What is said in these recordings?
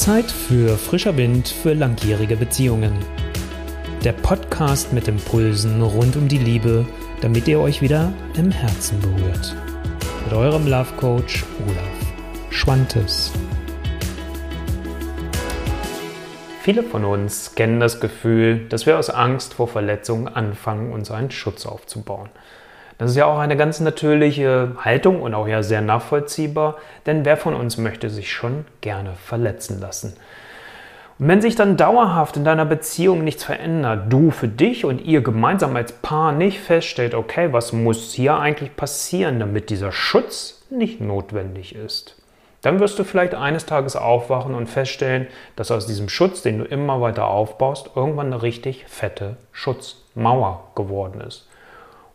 Zeit für frischer Wind für langjährige Beziehungen. Der Podcast mit Impulsen rund um die Liebe, damit ihr euch wieder im Herzen berührt. Mit eurem Love Coach Olaf Schwantes. Viele von uns kennen das Gefühl, dass wir aus Angst vor Verletzungen anfangen, uns einen Schutz aufzubauen. Das ist ja auch eine ganz natürliche Haltung und auch ja sehr nachvollziehbar, denn wer von uns möchte sich schon gerne verletzen lassen? Und wenn sich dann dauerhaft in deiner Beziehung nichts verändert, du für dich und ihr gemeinsam als Paar nicht feststellt, okay, was muss hier eigentlich passieren, damit dieser Schutz nicht notwendig ist, dann wirst du vielleicht eines Tages aufwachen und feststellen, dass aus diesem Schutz, den du immer weiter aufbaust, irgendwann eine richtig fette Schutzmauer geworden ist.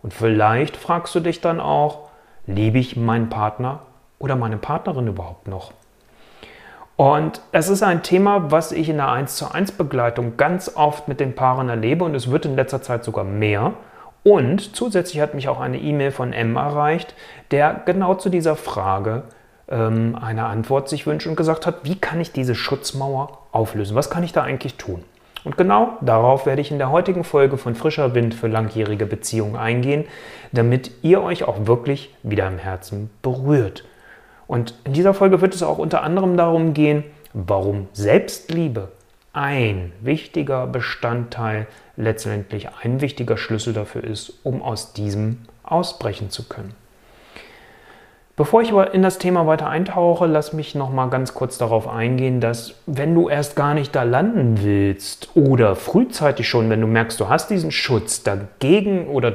Und vielleicht fragst du dich dann auch, liebe ich meinen Partner oder meine Partnerin überhaupt noch? Und es ist ein Thema, was ich in der 1 zu 1 Begleitung ganz oft mit den Paaren erlebe und es wird in letzter Zeit sogar mehr. Und zusätzlich hat mich auch eine E-Mail von M erreicht, der genau zu dieser Frage ähm, eine Antwort sich wünscht und gesagt hat, wie kann ich diese Schutzmauer auflösen? Was kann ich da eigentlich tun? Und genau darauf werde ich in der heutigen Folge von Frischer Wind für langjährige Beziehungen eingehen, damit ihr euch auch wirklich wieder im Herzen berührt. Und in dieser Folge wird es auch unter anderem darum gehen, warum Selbstliebe ein wichtiger Bestandteil, letztendlich ein wichtiger Schlüssel dafür ist, um aus diesem ausbrechen zu können. Bevor ich aber in das Thema weiter eintauche, lass mich noch mal ganz kurz darauf eingehen, dass wenn du erst gar nicht da landen willst oder frühzeitig schon, wenn du merkst, du hast diesen Schutz dagegen oder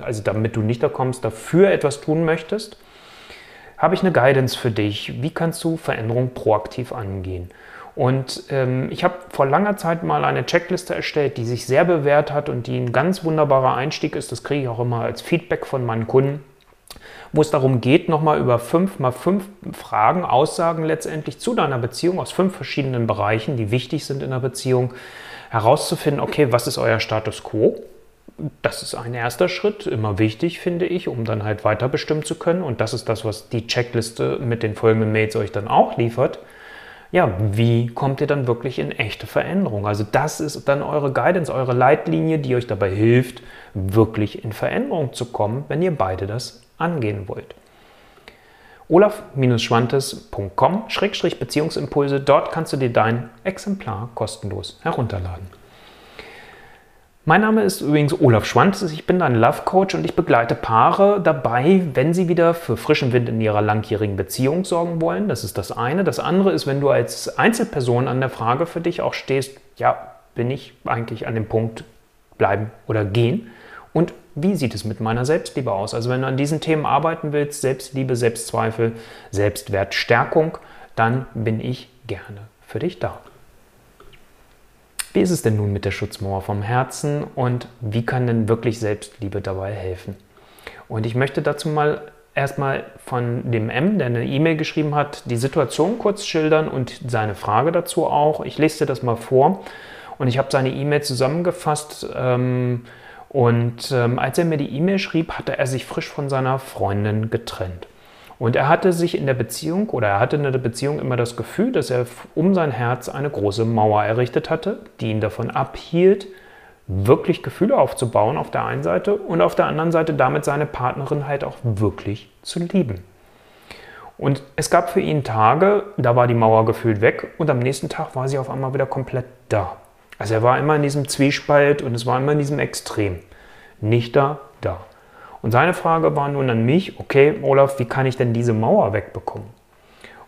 also damit du nicht da kommst, dafür etwas tun möchtest, habe ich eine Guidance für dich. Wie kannst du Veränderung proaktiv angehen? Und ähm, ich habe vor langer Zeit mal eine Checkliste erstellt, die sich sehr bewährt hat und die ein ganz wunderbarer Einstieg ist. Das kriege ich auch immer als Feedback von meinen Kunden wo es darum geht, nochmal über fünf mal fünf Fragen, Aussagen letztendlich zu deiner Beziehung aus fünf verschiedenen Bereichen, die wichtig sind in der Beziehung, herauszufinden, okay, was ist euer Status quo? Das ist ein erster Schritt, immer wichtig, finde ich, um dann halt weiter bestimmen zu können. Und das ist das, was die Checkliste mit den folgenden Mails euch dann auch liefert. Ja, wie kommt ihr dann wirklich in echte Veränderung? Also das ist dann eure Guidance, eure Leitlinie, die euch dabei hilft, wirklich in Veränderung zu kommen, wenn ihr beide das angehen wollt. olaf-schwantes.com-beziehungsimpulse, dort kannst du dir dein Exemplar kostenlos herunterladen. Mein Name ist übrigens Olaf Schwantes, ich bin dein Love Coach und ich begleite Paare dabei, wenn sie wieder für frischen Wind in ihrer langjährigen Beziehung sorgen wollen. Das ist das eine. Das andere ist, wenn du als Einzelperson an der Frage für dich auch stehst, ja, bin ich eigentlich an dem Punkt bleiben oder gehen? Und wie sieht es mit meiner Selbstliebe aus? Also wenn du an diesen Themen arbeiten willst, Selbstliebe, Selbstzweifel, Selbstwertstärkung, dann bin ich gerne für dich da. Wie ist es denn nun mit der Schutzmauer vom Herzen und wie kann denn wirklich Selbstliebe dabei helfen? Und ich möchte dazu mal erstmal von dem M, der eine E-Mail geschrieben hat, die Situation kurz schildern und seine Frage dazu auch. Ich lese dir das mal vor und ich habe seine E-Mail zusammengefasst. Ähm, und ähm, als er mir die E-Mail schrieb, hatte er sich frisch von seiner Freundin getrennt. Und er hatte sich in der Beziehung oder er hatte in der Beziehung immer das Gefühl, dass er um sein Herz eine große Mauer errichtet hatte, die ihn davon abhielt, wirklich Gefühle aufzubauen auf der einen Seite und auf der anderen Seite damit seine Partnerin halt auch wirklich zu lieben. Und es gab für ihn Tage, da war die Mauer gefühlt weg und am nächsten Tag war sie auf einmal wieder komplett da. Also er war immer in diesem Zwiespalt und es war immer in diesem Extrem. Nicht da, da. Und seine Frage war nun an mich, okay, Olaf, wie kann ich denn diese Mauer wegbekommen?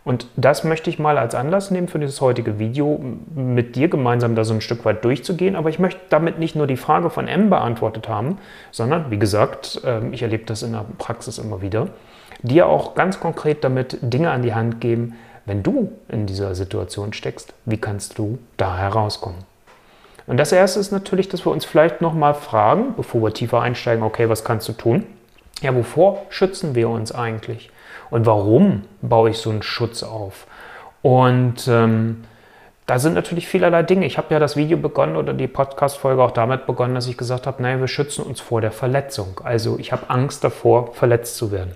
Und das möchte ich mal als Anlass nehmen für dieses heutige Video, mit dir gemeinsam da so ein Stück weit durchzugehen. Aber ich möchte damit nicht nur die Frage von M beantwortet haben, sondern, wie gesagt, ähm, ich erlebe das in der Praxis immer wieder, dir auch ganz konkret damit Dinge an die Hand geben, wenn du in dieser Situation steckst, wie kannst du da herauskommen? Und das erste ist natürlich, dass wir uns vielleicht nochmal fragen, bevor wir tiefer einsteigen, okay, was kannst du tun? Ja, wovor schützen wir uns eigentlich? Und warum baue ich so einen Schutz auf? Und ähm, da sind natürlich vielerlei Dinge. Ich habe ja das Video begonnen oder die Podcast-Folge auch damit begonnen, dass ich gesagt habe, naja, wir schützen uns vor der Verletzung. Also ich habe Angst davor, verletzt zu werden.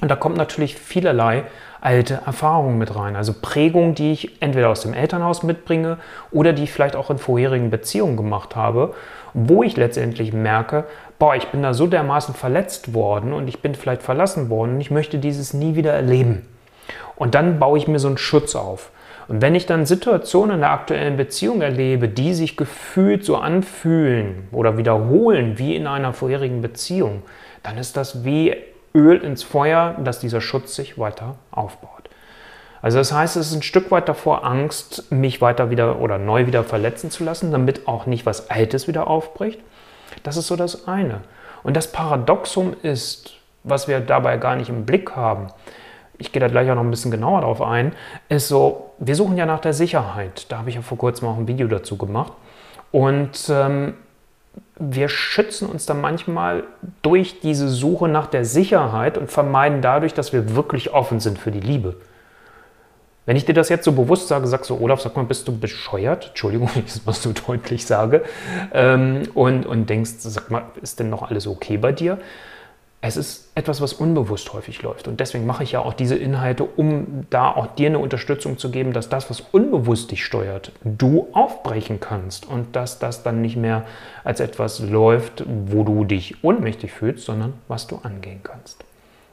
Und da kommt natürlich vielerlei alte Erfahrungen mit rein. Also Prägungen, die ich entweder aus dem Elternhaus mitbringe oder die ich vielleicht auch in vorherigen Beziehungen gemacht habe, wo ich letztendlich merke, boah, ich bin da so dermaßen verletzt worden und ich bin vielleicht verlassen worden und ich möchte dieses nie wieder erleben. Und dann baue ich mir so einen Schutz auf. Und wenn ich dann Situationen in der aktuellen Beziehung erlebe, die sich gefühlt so anfühlen oder wiederholen wie in einer vorherigen Beziehung, dann ist das wie Öl ins Feuer, dass dieser Schutz sich weiter aufbaut. Also das heißt, es ist ein Stück weit davor Angst, mich weiter wieder oder neu wieder verletzen zu lassen, damit auch nicht was Altes wieder aufbricht. Das ist so das eine. Und das Paradoxum ist, was wir dabei gar nicht im Blick haben, ich gehe da gleich auch noch ein bisschen genauer drauf ein, ist so, wir suchen ja nach der Sicherheit. Da habe ich ja vor kurzem auch ein Video dazu gemacht. Und ähm, wir schützen uns dann manchmal durch diese Suche nach der Sicherheit und vermeiden dadurch, dass wir wirklich offen sind für die Liebe. Wenn ich dir das jetzt so bewusst sage, sagst du, Olaf, sag mal, bist du bescheuert? Entschuldigung, wenn ich das mal so deutlich sage. Ähm, und, und denkst, sag mal, ist denn noch alles okay bei dir? Es ist etwas, was unbewusst häufig läuft. Und deswegen mache ich ja auch diese Inhalte, um da auch dir eine Unterstützung zu geben, dass das, was unbewusst dich steuert, du aufbrechen kannst und dass das dann nicht mehr als etwas läuft, wo du dich ohnmächtig fühlst, sondern was du angehen kannst.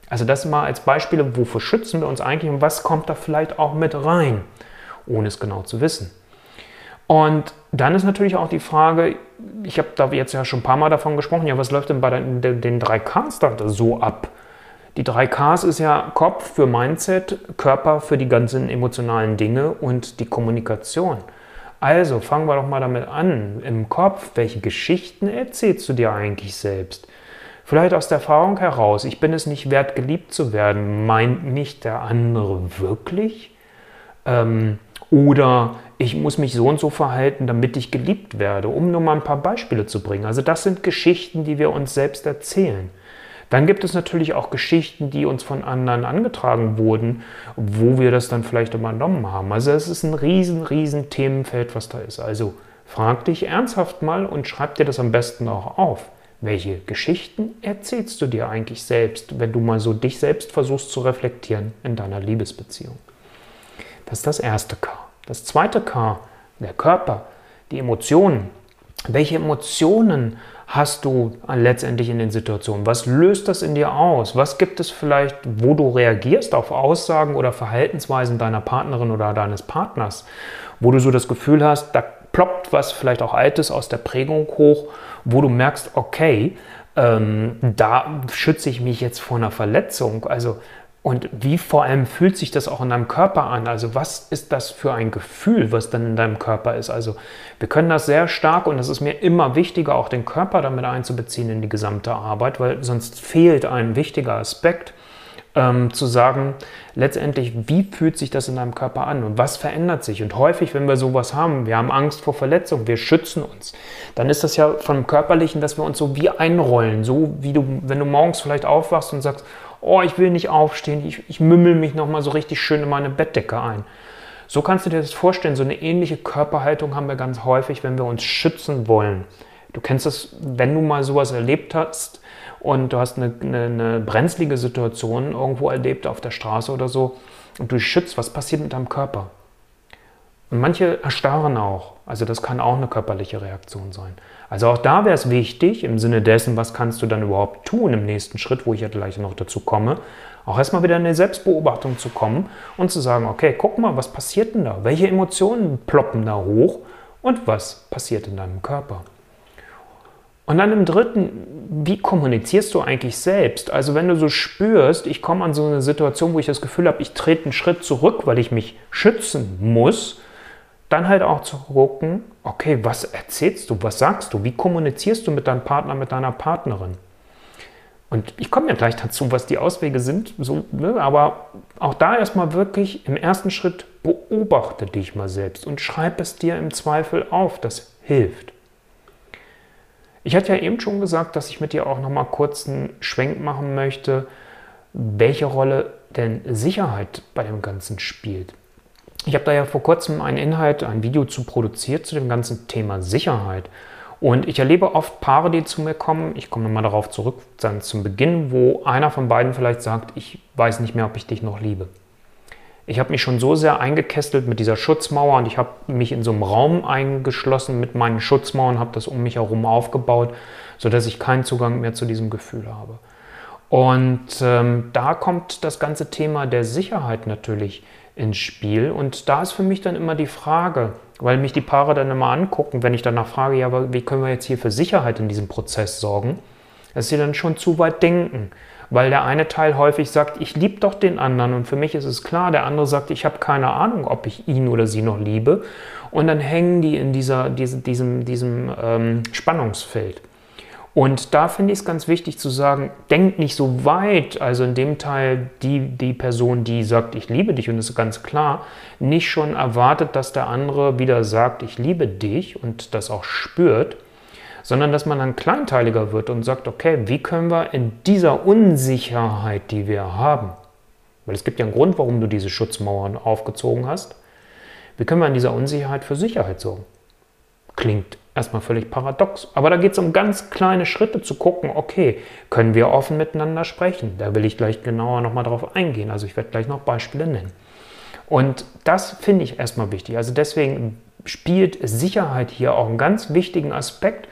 Also das mal als Beispiele, wofür schützen wir uns eigentlich und was kommt da vielleicht auch mit rein, ohne es genau zu wissen. Und dann ist natürlich auch die Frage, ich habe da jetzt ja schon ein paar Mal davon gesprochen, ja, was läuft denn bei den, den, den 3Ks da so ab? Die 3Ks ist ja Kopf für Mindset, Körper für die ganzen emotionalen Dinge und die Kommunikation. Also fangen wir doch mal damit an. Im Kopf, welche Geschichten erzählst du dir eigentlich selbst? Vielleicht aus der Erfahrung heraus, ich bin es nicht wert, geliebt zu werden. Meint mich der andere wirklich? Ähm, oder ich muss mich so und so verhalten, damit ich geliebt werde, um nur mal ein paar Beispiele zu bringen. Also das sind Geschichten, die wir uns selbst erzählen. Dann gibt es natürlich auch Geschichten, die uns von anderen angetragen wurden, wo wir das dann vielleicht übernommen haben. Also es ist ein riesen, riesen Themenfeld, was da ist. Also frag dich ernsthaft mal und schreib dir das am besten auch auf. Welche Geschichten erzählst du dir eigentlich selbst, wenn du mal so dich selbst versuchst zu reflektieren in deiner Liebesbeziehung? Das ist das erste K. Das zweite K, der Körper, die Emotionen. Welche Emotionen hast du letztendlich in den Situationen? Was löst das in dir aus? Was gibt es vielleicht, wo du reagierst auf Aussagen oder Verhaltensweisen deiner Partnerin oder deines Partners, wo du so das Gefühl hast, da ploppt was vielleicht auch Altes aus der Prägung hoch wo du merkst, okay, ähm, da schütze ich mich jetzt vor einer Verletzung. Also, und wie vor allem fühlt sich das auch in deinem Körper an? Also, was ist das für ein Gefühl, was dann in deinem Körper ist? Also, wir können das sehr stark und es ist mir immer wichtiger, auch den Körper damit einzubeziehen in die gesamte Arbeit, weil sonst fehlt ein wichtiger Aspekt ähm, zu sagen, letztendlich, wie fühlt sich das in deinem Körper an und was verändert sich? Und häufig, wenn wir sowas haben, wir haben Angst vor Verletzung, wir schützen uns, dann ist das ja vom Körperlichen, dass wir uns so wie einrollen, so wie du, wenn du morgens vielleicht aufwachst und sagst, oh, ich will nicht aufstehen, ich, ich mümmel mich nochmal so richtig schön in meine Bettdecke ein. So kannst du dir das vorstellen, so eine ähnliche Körperhaltung haben wir ganz häufig, wenn wir uns schützen wollen. Du kennst das, wenn du mal sowas erlebt hast, und du hast eine, eine, eine brenzlige Situation irgendwo erlebt auf der Straße oder so und du schützt, was passiert mit deinem Körper? Und manche erstarren auch. Also das kann auch eine körperliche Reaktion sein. Also auch da wäre es wichtig, im Sinne dessen, was kannst du dann überhaupt tun im nächsten Schritt, wo ich ja gleich noch dazu komme, auch erstmal wieder in eine Selbstbeobachtung zu kommen und zu sagen, okay, guck mal, was passiert denn da? Welche Emotionen ploppen da hoch und was passiert in deinem Körper? Und dann im dritten, wie kommunizierst du eigentlich selbst? Also wenn du so spürst, ich komme an so eine Situation, wo ich das Gefühl habe, ich trete einen Schritt zurück, weil ich mich schützen muss, dann halt auch zu gucken, okay, was erzählst du, was sagst du, wie kommunizierst du mit deinem Partner, mit deiner Partnerin? Und ich komme ja gleich dazu, was die Auswege sind, so, ne? aber auch da erstmal wirklich im ersten Schritt beobachte dich mal selbst und schreib es dir im Zweifel auf, das hilft. Ich hatte ja eben schon gesagt, dass ich mit dir auch noch mal kurz einen Schwenk machen möchte, welche Rolle denn Sicherheit bei dem Ganzen spielt. Ich habe da ja vor kurzem einen Inhalt, ein Video zu produziert zu dem ganzen Thema Sicherheit. Und ich erlebe oft Paare, die zu mir kommen, ich komme nochmal darauf zurück, dann zum Beginn, wo einer von beiden vielleicht sagt, ich weiß nicht mehr, ob ich dich noch liebe. Ich habe mich schon so sehr eingekesselt mit dieser Schutzmauer und ich habe mich in so einem Raum eingeschlossen mit meinen Schutzmauern, habe das um mich herum aufgebaut, sodass ich keinen Zugang mehr zu diesem Gefühl habe. Und ähm, da kommt das ganze Thema der Sicherheit natürlich ins Spiel. Und da ist für mich dann immer die Frage, weil mich die Paare dann immer angucken, wenn ich danach frage, ja, aber wie können wir jetzt hier für Sicherheit in diesem Prozess sorgen, dass sie dann schon zu weit denken. Weil der eine Teil häufig sagt, ich liebe doch den anderen und für mich ist es klar, der andere sagt, ich habe keine Ahnung, ob ich ihn oder sie noch liebe. Und dann hängen die in dieser, diese, diesem, diesem ähm, Spannungsfeld. Und da finde ich es ganz wichtig zu sagen, denk nicht so weit, also in dem Teil die, die Person, die sagt, ich liebe dich und das ist ganz klar, nicht schon erwartet, dass der andere wieder sagt, ich liebe dich und das auch spürt, sondern dass man dann kleinteiliger wird und sagt, okay, wie können wir in dieser Unsicherheit, die wir haben, weil es gibt ja einen Grund, warum du diese Schutzmauern aufgezogen hast, wie können wir in dieser Unsicherheit für Sicherheit sorgen? Klingt erstmal völlig paradox. Aber da geht es um ganz kleine Schritte zu gucken, okay, können wir offen miteinander sprechen? Da will ich gleich genauer nochmal drauf eingehen. Also ich werde gleich noch Beispiele nennen. Und das finde ich erstmal wichtig. Also deswegen spielt Sicherheit hier auch einen ganz wichtigen Aspekt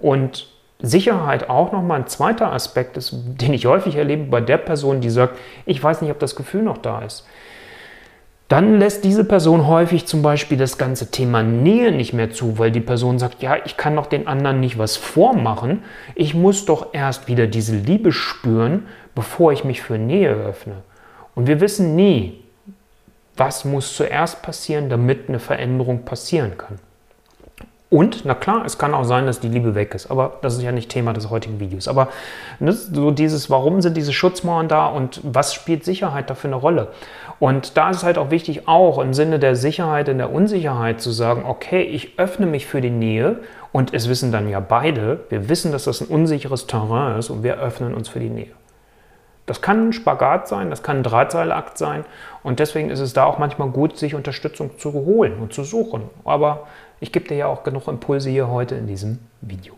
und Sicherheit auch nochmal ein zweiter Aspekt ist, den ich häufig erlebe bei der Person, die sagt, ich weiß nicht, ob das Gefühl noch da ist dann lässt diese Person häufig zum Beispiel das ganze Thema Nähe nicht mehr zu, weil die Person sagt, ja, ich kann doch den anderen nicht was vormachen, ich muss doch erst wieder diese Liebe spüren, bevor ich mich für Nähe öffne. Und wir wissen nie, was muss zuerst passieren, damit eine Veränderung passieren kann. Und, na klar, es kann auch sein, dass die Liebe weg ist, aber das ist ja nicht Thema des heutigen Videos. Aber ne, so dieses, warum sind diese Schutzmauern da und was spielt Sicherheit dafür eine Rolle? Und da ist es halt auch wichtig, auch im Sinne der Sicherheit in der Unsicherheit zu sagen, okay, ich öffne mich für die Nähe und es wissen dann ja beide, wir wissen, dass das ein unsicheres Terrain ist und wir öffnen uns für die Nähe. Das kann ein Spagat sein, das kann ein Drahtseilakt sein und deswegen ist es da auch manchmal gut, sich Unterstützung zu holen und zu suchen. Aber ich gebe dir ja auch genug Impulse hier heute in diesem Video.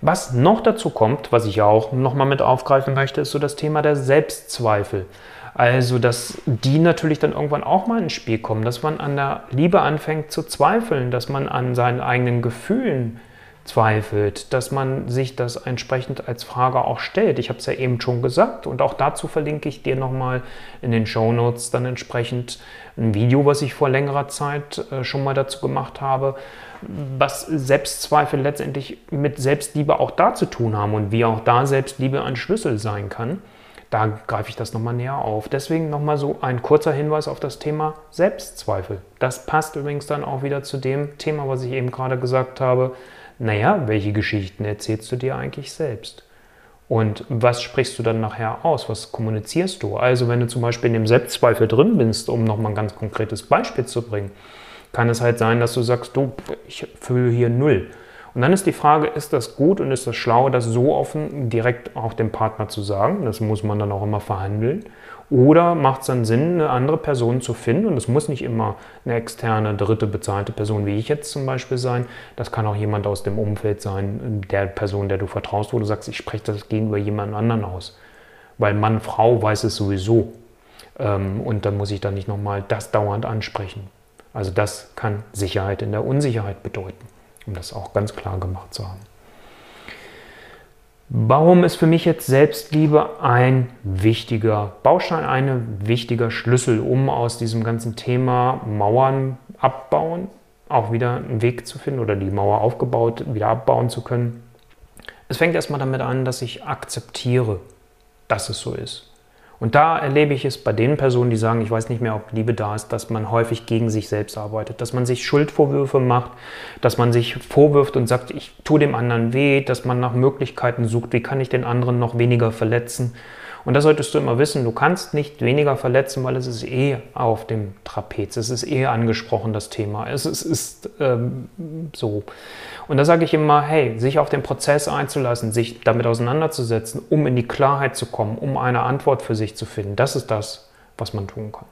Was noch dazu kommt, was ich ja auch nochmal mit aufgreifen möchte, ist so das Thema der Selbstzweifel. Also, dass die natürlich dann irgendwann auch mal ins Spiel kommen, dass man an der Liebe anfängt zu zweifeln, dass man an seinen eigenen Gefühlen zweifelt, dass man sich das entsprechend als Frage auch stellt. Ich habe es ja eben schon gesagt und auch dazu verlinke ich dir nochmal in den Show Notes dann entsprechend ein Video, was ich vor längerer Zeit äh, schon mal dazu gemacht habe, was Selbstzweifel letztendlich mit Selbstliebe auch da zu tun haben und wie auch da Selbstliebe ein Schlüssel sein kann. Da greife ich das nochmal näher auf. Deswegen nochmal so ein kurzer Hinweis auf das Thema Selbstzweifel. Das passt übrigens dann auch wieder zu dem Thema, was ich eben gerade gesagt habe, naja, welche Geschichten erzählst du dir eigentlich selbst? Und was sprichst du dann nachher aus? Was kommunizierst du? Also wenn du zum Beispiel in dem Selbstzweifel drin bist, um nochmal ein ganz konkretes Beispiel zu bringen, kann es halt sein, dass du sagst, du, ich fühle hier null. Und dann ist die Frage, ist das gut und ist das schlau, das so offen direkt auch dem Partner zu sagen? Das muss man dann auch immer verhandeln. Oder macht es dann Sinn, eine andere Person zu finden? Und es muss nicht immer eine externe, dritte, bezahlte Person wie ich jetzt zum Beispiel sein. Das kann auch jemand aus dem Umfeld sein, der Person, der du vertraust, wo du sagst, ich spreche das gegenüber jemand anderen aus. Weil Mann, Frau weiß es sowieso. Ähm, und dann muss ich dann nicht nochmal das dauernd ansprechen. Also das kann Sicherheit in der Unsicherheit bedeuten, um das auch ganz klar gemacht zu haben. Warum ist für mich jetzt Selbstliebe ein wichtiger Baustein, ein wichtiger Schlüssel, um aus diesem ganzen Thema Mauern abbauen, auch wieder einen Weg zu finden oder die Mauer aufgebaut wieder abbauen zu können? Es fängt erstmal damit an, dass ich akzeptiere, dass es so ist. Und da erlebe ich es bei den Personen, die sagen, ich weiß nicht mehr, ob Liebe da ist, dass man häufig gegen sich selbst arbeitet, dass man sich Schuldvorwürfe macht, dass man sich vorwirft und sagt, ich tue dem anderen weh, dass man nach Möglichkeiten sucht, wie kann ich den anderen noch weniger verletzen. Und das solltest du immer wissen, du kannst nicht weniger verletzen, weil es ist eh auf dem Trapez, es ist eh angesprochen, das Thema. Es ist, ist ähm, so. Und da sage ich immer, hey, sich auf den Prozess einzulassen, sich damit auseinanderzusetzen, um in die Klarheit zu kommen, um eine Antwort für sich zu finden, das ist das, was man tun kann.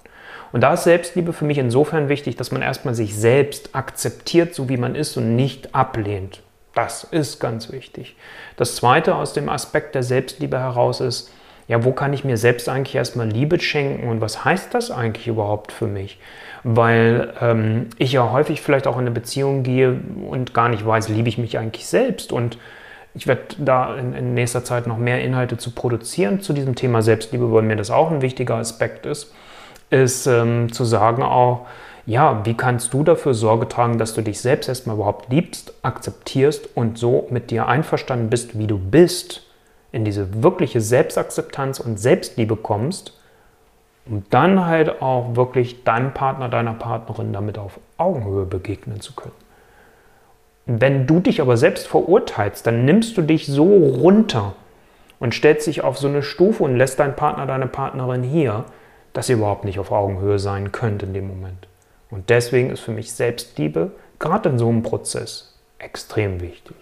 Und da ist Selbstliebe für mich insofern wichtig, dass man erstmal sich selbst akzeptiert, so wie man ist und nicht ablehnt. Das ist ganz wichtig. Das Zweite aus dem Aspekt der Selbstliebe heraus ist, ja, wo kann ich mir selbst eigentlich erstmal Liebe schenken und was heißt das eigentlich überhaupt für mich? Weil ähm, ich ja häufig vielleicht auch in eine Beziehung gehe und gar nicht weiß, liebe ich mich eigentlich selbst und ich werde da in, in, nächster Zeit noch mehr Inhalte zu produzieren zu diesem Thema Selbstliebe, weil mir das auch ein wichtiger Aspekt ist, ist ähm, zu sagen auch, ja, wie kannst du dafür Sorge tragen, dass du dich selbst erstmal überhaupt liebst, akzeptierst und so mit dir einverstanden bist, wie du bist, in diese wirkliche Selbstakzeptanz und Selbstliebe kommst, um dann halt auch wirklich deinem Partner, deiner Partnerin damit auf Augenhöhe begegnen zu können. Wenn du dich aber selbst verurteilst, dann nimmst du dich so runter und stellst dich auf so eine Stufe und lässt deinen Partner, deine Partnerin hier, dass ihr überhaupt nicht auf Augenhöhe sein könnt in dem Moment. Und deswegen ist für mich Selbstliebe gerade in so einem Prozess extrem wichtig.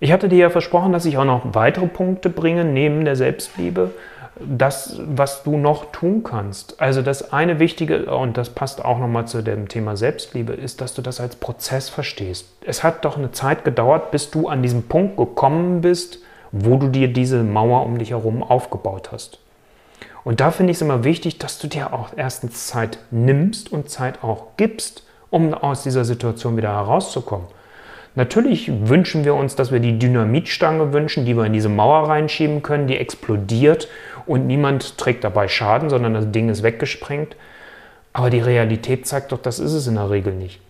Ich hatte dir ja versprochen, dass ich auch noch weitere Punkte bringe neben der Selbstliebe das, was du noch tun kannst. Also das eine Wichtige, und das passt auch nochmal zu dem Thema Selbstliebe, ist, dass du das als Prozess verstehst. Es hat doch eine Zeit gedauert, bis du an diesen Punkt gekommen bist, wo du dir diese Mauer um dich herum aufgebaut hast. Und da finde ich es immer wichtig, dass du dir auch erstens Zeit nimmst und Zeit auch gibst, um aus dieser Situation wieder herauszukommen. Natürlich wünschen wir uns, dass wir die Dynamitstange wünschen, die wir in diese Mauer reinschieben können, die explodiert und niemand trägt dabei Schaden, sondern das Ding ist weggesprengt. Aber die Realität zeigt doch, das ist es in der Regel nicht.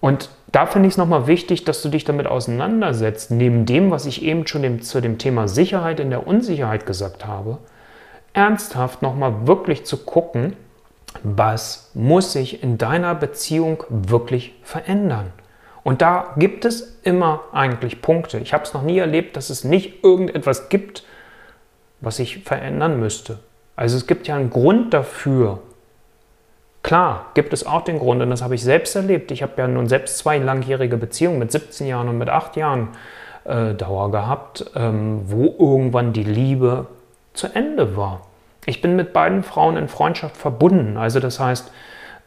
Und da finde ich es nochmal wichtig, dass du dich damit auseinandersetzt, neben dem, was ich eben schon dem, zu dem Thema Sicherheit in der Unsicherheit gesagt habe, ernsthaft nochmal wirklich zu gucken, was muss sich in deiner Beziehung wirklich verändern. Und da gibt es immer eigentlich Punkte. Ich habe es noch nie erlebt, dass es nicht irgendetwas gibt, was sich verändern müsste. Also es gibt ja einen Grund dafür. Klar, gibt es auch den Grund, und das habe ich selbst erlebt. Ich habe ja nun selbst zwei langjährige Beziehungen mit 17 Jahren und mit 8 Jahren äh, Dauer gehabt, ähm, wo irgendwann die Liebe zu Ende war. Ich bin mit beiden Frauen in Freundschaft verbunden. Also das heißt,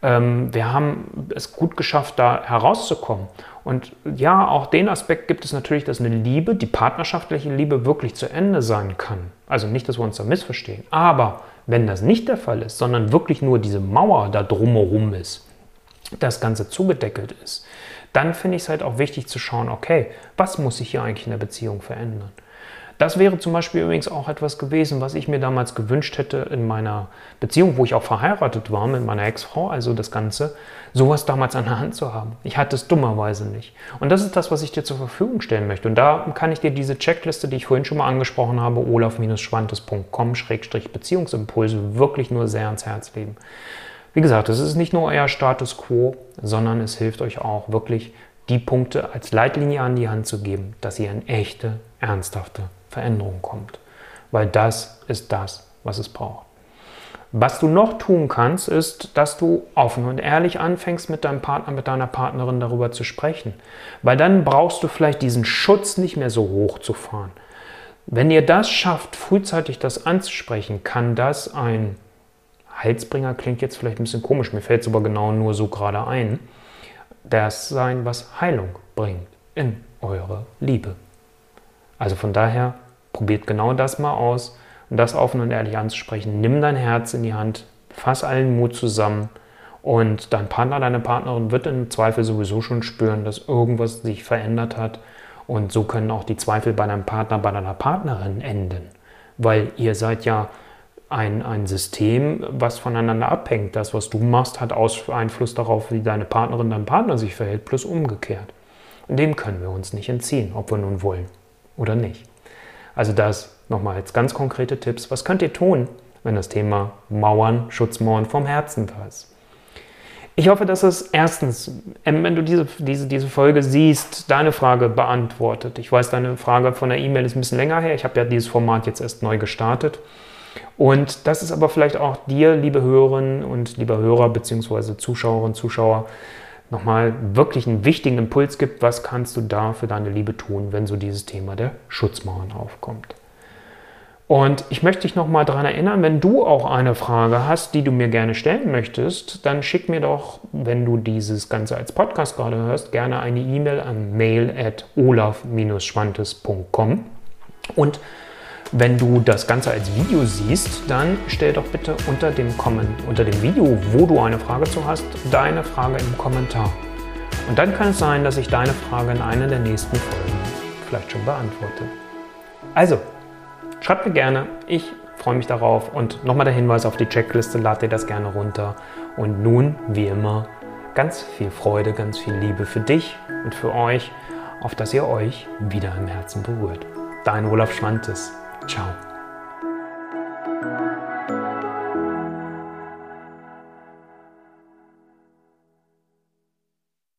ähm, wir haben es gut geschafft, da herauszukommen. Und ja, auch den Aspekt gibt es natürlich, dass eine Liebe, die partnerschaftliche Liebe, wirklich zu Ende sein kann. Also nicht, dass wir uns da missverstehen. Aber wenn das nicht der Fall ist, sondern wirklich nur diese Mauer da drumherum ist, das Ganze zugedeckelt ist, dann finde ich es halt auch wichtig zu schauen, okay, was muss sich hier eigentlich in der Beziehung verändern? Das wäre zum Beispiel übrigens auch etwas gewesen, was ich mir damals gewünscht hätte in meiner Beziehung, wo ich auch verheiratet war mit meiner Ex-Frau, also das Ganze, sowas damals an der Hand zu haben. Ich hatte es dummerweise nicht. Und das ist das, was ich dir zur Verfügung stellen möchte. Und da kann ich dir diese Checkliste, die ich vorhin schon mal angesprochen habe, olaf-schwantes.com-beziehungsimpulse wirklich nur sehr ans Herz legen. Wie gesagt, es ist nicht nur euer Status quo, sondern es hilft euch auch wirklich, die Punkte als Leitlinie an die Hand zu geben, dass ihr in echte, ernsthafte Veränderung kommt. Weil das ist das, was es braucht. Was du noch tun kannst, ist, dass du offen und ehrlich anfängst, mit deinem Partner, mit deiner Partnerin darüber zu sprechen. Weil dann brauchst du vielleicht diesen Schutz nicht mehr so hoch zu fahren. Wenn ihr das schafft, frühzeitig das anzusprechen, kann das ein Heilsbringer, klingt jetzt vielleicht ein bisschen komisch, mir fällt es aber genau nur so gerade ein, das sein, was Heilung bringt in eure Liebe. Also von daher, probiert genau das mal aus und das offen und ehrlich anzusprechen. Nimm dein Herz in die Hand, fass allen Mut zusammen und dein Partner, deine Partnerin wird im Zweifel sowieso schon spüren, dass irgendwas sich verändert hat. Und so können auch die Zweifel bei deinem Partner, bei deiner Partnerin enden. Weil ihr seid ja ein, ein System, was voneinander abhängt. Das, was du machst, hat Einfluss darauf, wie deine Partnerin, dein Partner sich verhält, plus umgekehrt. Und dem können wir uns nicht entziehen, ob wir nun wollen oder nicht. Also das nochmal als ganz konkrete Tipps. Was könnt ihr tun, wenn das Thema Mauern, Schutzmauern vom Herzen da ist? Ich hoffe, dass es erstens, ähm, wenn du diese, diese, diese Folge siehst, deine Frage beantwortet. Ich weiß, deine Frage von der E-Mail ist ein bisschen länger her. Ich habe ja dieses Format jetzt erst neu gestartet. Und das ist aber vielleicht auch dir, liebe Hörerinnen und lieber Hörer bzw. Zuschauerinnen, Zuschauer, nochmal wirklich einen wichtigen Impuls gibt, was kannst du da für deine Liebe tun, wenn so dieses Thema der Schutzmauern aufkommt. Und ich möchte dich nochmal daran erinnern, wenn du auch eine Frage hast, die du mir gerne stellen möchtest, dann schick mir doch, wenn du dieses Ganze als Podcast gerade hörst, gerne eine E-Mail an mail at olaf-schwantes.com und Wenn du das Ganze als Video siehst, dann stell doch bitte unter dem, Comment, unter dem Video, wo du eine Frage zu hast, deine Frage im Kommentar. Und dann kann es sein, dass ich deine Frage in einer der nächsten Folgen vielleicht schon beantworte. Also, schreib mir gerne. Ich freue mich darauf. Und nochmal der Hinweis auf die Checkliste, lad dir das gerne runter. Und nun, wie immer, ganz viel Freude, ganz viel Liebe für dich und für euch, auf dass ihr euch wieder im Herzen berührt. Dein Olaf Schwantes. Tchau.